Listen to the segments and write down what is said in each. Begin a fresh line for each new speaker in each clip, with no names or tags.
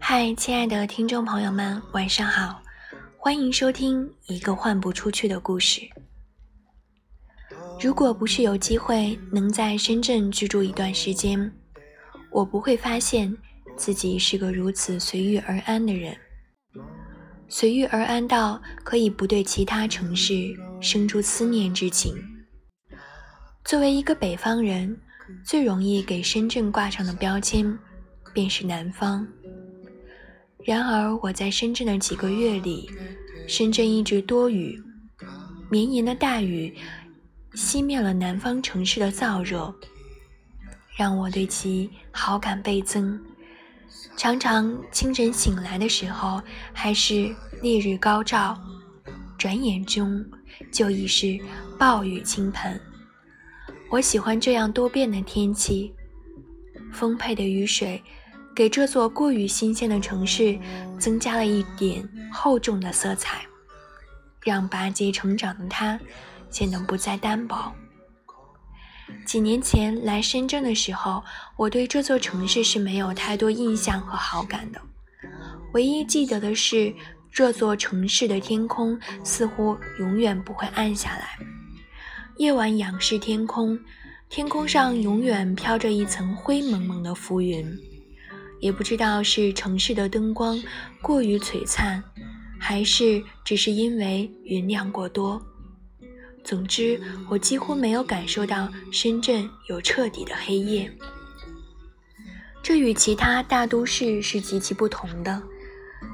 嗨，亲爱的听众朋友们，晚上好，欢迎收听一个换不出去的故事。如果不是有机会能在深圳居住一段时间，我不会发现自己是个如此随遇而安的人。随遇而安到可以不对其他城市生出思念之情。作为一个北方人，最容易给深圳挂上的标签便是南方。然而，我在深圳的几个月里，深圳一直多雨，绵延的大雨熄灭了南方城市的燥热，让我对其好感倍增。常常清晨醒来的时候还是烈日高照，转眼中就已是暴雨倾盆。我喜欢这样多变的天气，丰沛的雨水。给这座过于新鲜的城市增加了一点厚重的色彩，让拔节成长的它显得不再单薄。几年前来深圳的时候，我对这座城市是没有太多印象和好感的，唯一记得的是这座城市的天空似乎永远不会暗下来。夜晚仰视天空，天空上永远飘着一层灰蒙蒙的浮云。也不知道是城市的灯光过于璀璨，还是只是因为云量过多。总之，我几乎没有感受到深圳有彻底的黑夜。这与其他大都市是极其不同的。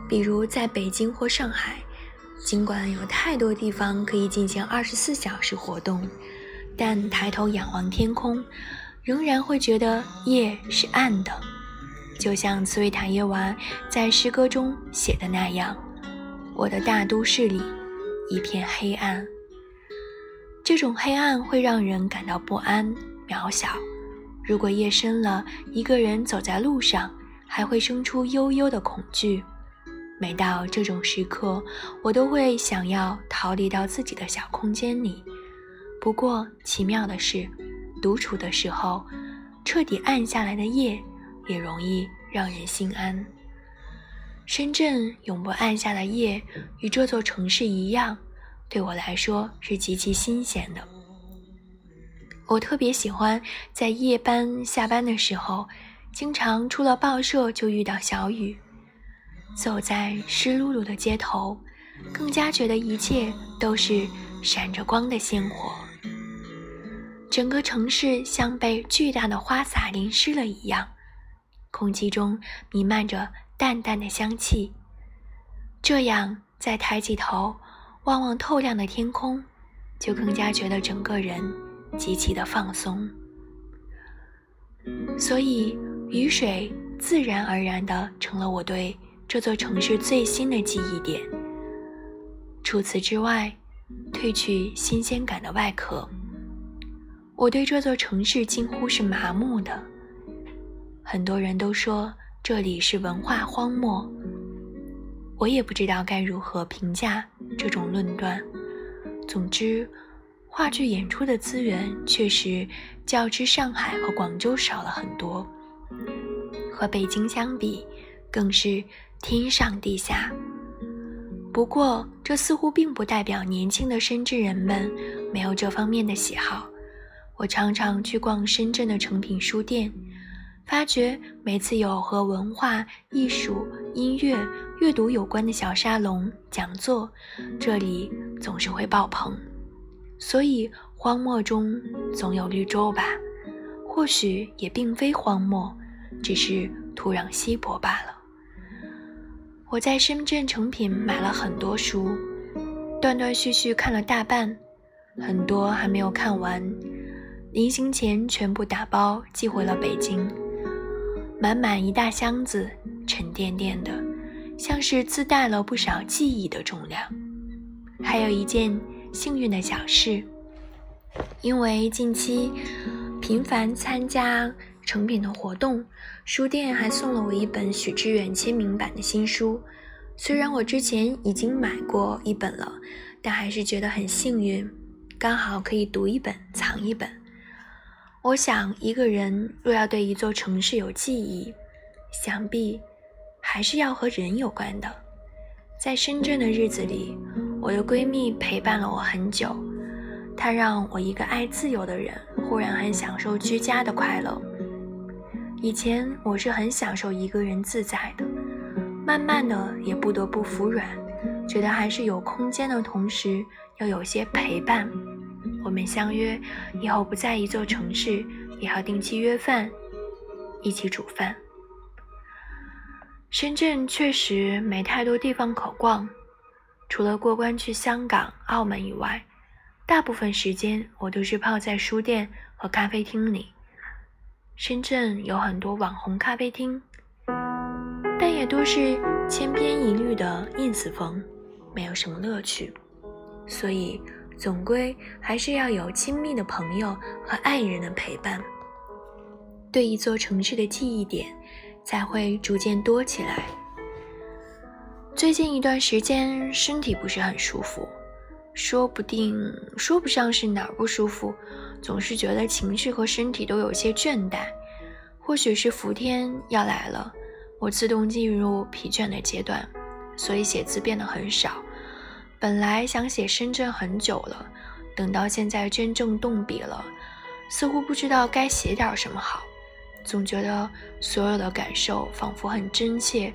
比如在北京或上海，尽管有太多地方可以进行二十四小时活动，但抬头仰望天空，仍然会觉得夜是暗的。就像茨维塔耶娃在诗歌中写的那样：“我的大都市里一片黑暗。”这种黑暗会让人感到不安、渺小。如果夜深了，一个人走在路上，还会生出悠悠的恐惧。每到这种时刻，我都会想要逃离到自己的小空间里。不过，奇妙的是，独处的时候，彻底暗下来的夜。也容易让人心安。深圳永不暗下的夜，与这座城市一样，对我来说是极其新鲜的。我特别喜欢在夜班下班的时候，经常出了报社就遇到小雨，走在湿漉漉的街头，更加觉得一切都是闪着光的鲜活。整个城市像被巨大的花洒淋湿了一样。空气中弥漫着淡淡的香气，这样再抬起头望望透亮的天空，就更加觉得整个人极其的放松。所以，雨水自然而然的成了我对这座城市最新的记忆点。除此之外，褪去新鲜感的外壳，我对这座城市近乎是麻木的。很多人都说这里是文化荒漠，我也不知道该如何评价这种论断。总之，话剧演出的资源确实较之上海和广州少了很多，和北京相比，更是天上地下。不过，这似乎并不代表年轻的深圳人们没有这方面的喜好。我常常去逛深圳的诚品书店。发觉每次有和文化艺术、音乐、阅读有关的小沙龙讲座，这里总是会爆棚。所以荒漠中总有绿洲吧？或许也并非荒漠，只是土壤稀薄罢了。我在深圳诚品买了很多书，断断续续看了大半，很多还没有看完，临行前全部打包寄回了北京。满满一大箱子，沉甸甸的，像是自带了不少记忆的重量。还有一件幸运的小事，因为近期频繁参加成品的活动，书店还送了我一本许知远签名版的新书。虽然我之前已经买过一本了，但还是觉得很幸运，刚好可以读一本藏一本。我想，一个人若要对一座城市有记忆，想必还是要和人有关的。在深圳的日子里，我的闺蜜陪伴了我很久，她让我一个爱自由的人，忽然很享受居家的快乐。以前我是很享受一个人自在的，慢慢的也不得不服软，觉得还是有空间的同时要有些陪伴。我们相约以后不在一座城市，也要定期约饭，一起煮饭。深圳确实没太多地方可逛，除了过关去香港、澳门以外，大部分时间我都是泡在书店和咖啡厅里。深圳有很多网红咖啡厅，但也都是千篇一律的 ins 风，没有什么乐趣。所以，总归还是要有亲密的朋友和爱人的陪伴，对一座城市的记忆点才会逐渐多起来。最近一段时间身体不是很舒服，说不定说不上是哪儿不舒服。总是觉得情绪和身体都有些倦怠，或许是伏天要来了，我自动进入疲倦的阶段，所以写字变得很少。本来想写深圳很久了，等到现在真正动笔了，似乎不知道该写点什么好，总觉得所有的感受仿佛很真切，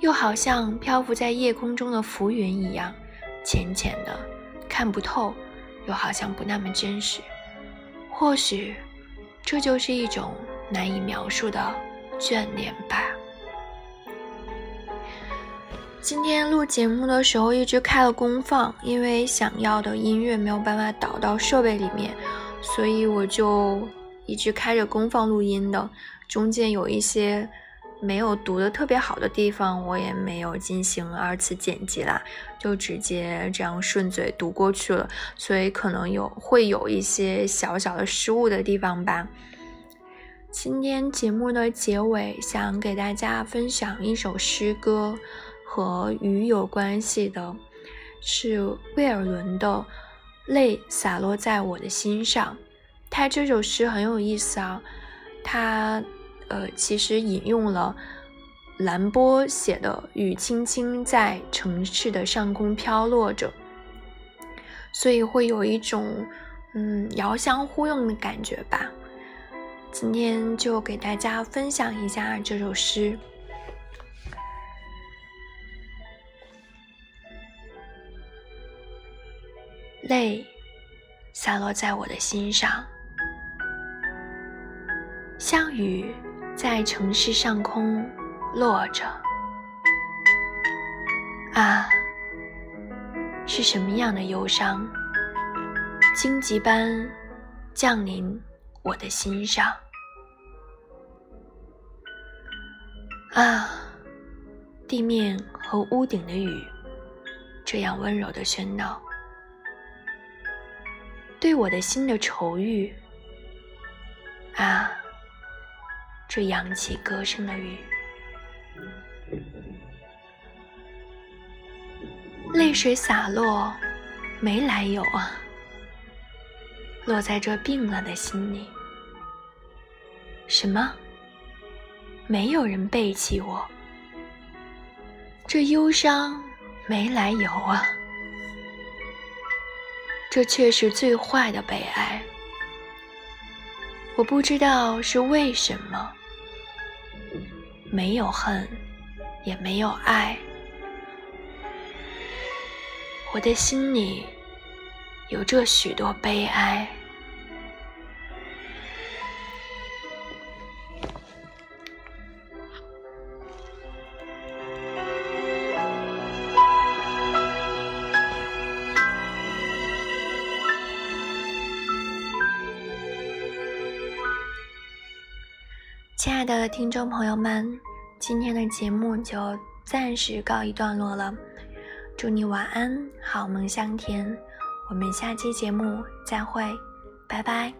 又好像漂浮在夜空中的浮云一样，浅浅的，看不透，又好像不那么真实。或许，这就是一种难以描述的眷恋吧。今天录节目的时候一直开了功放，因为想要的音乐没有办法导到设备里面，所以我就一直开着功放录音的。中间有一些。没有读的特别好的地方，我也没有进行二次剪辑啦，就直接这样顺嘴读过去了，所以可能有会有一些小小的失误的地方吧。今天节目的结尾，想给大家分享一首诗歌，和雨有关系的，是魏尔伦的《泪洒落在我的心上》。他这首诗很有意思啊，他。呃，其实引用了兰波写的“雨轻轻在城市的上空飘落着”，所以会有一种嗯遥相呼应的感觉吧。今天就给大家分享一下这首诗，泪洒落在我的心上，像雨。在城市上空落着，啊，是什么样的忧伤，荆棘般降临我的心上？啊，地面和屋顶的雨，这样温柔的喧闹，对我的心的愁郁，啊。这扬起歌声的雨，泪水洒落，没来由啊，落在这病了的心里。什么？没有人背弃我？这忧伤没来由啊，这却是最坏的悲哀。我不知道是为什么。没有恨，也没有爱，我的心里有着许多悲哀。亲爱的听众朋友们，今天的节目就暂时告一段落了。祝你晚安，好梦香甜。我们下期节目再会，拜拜。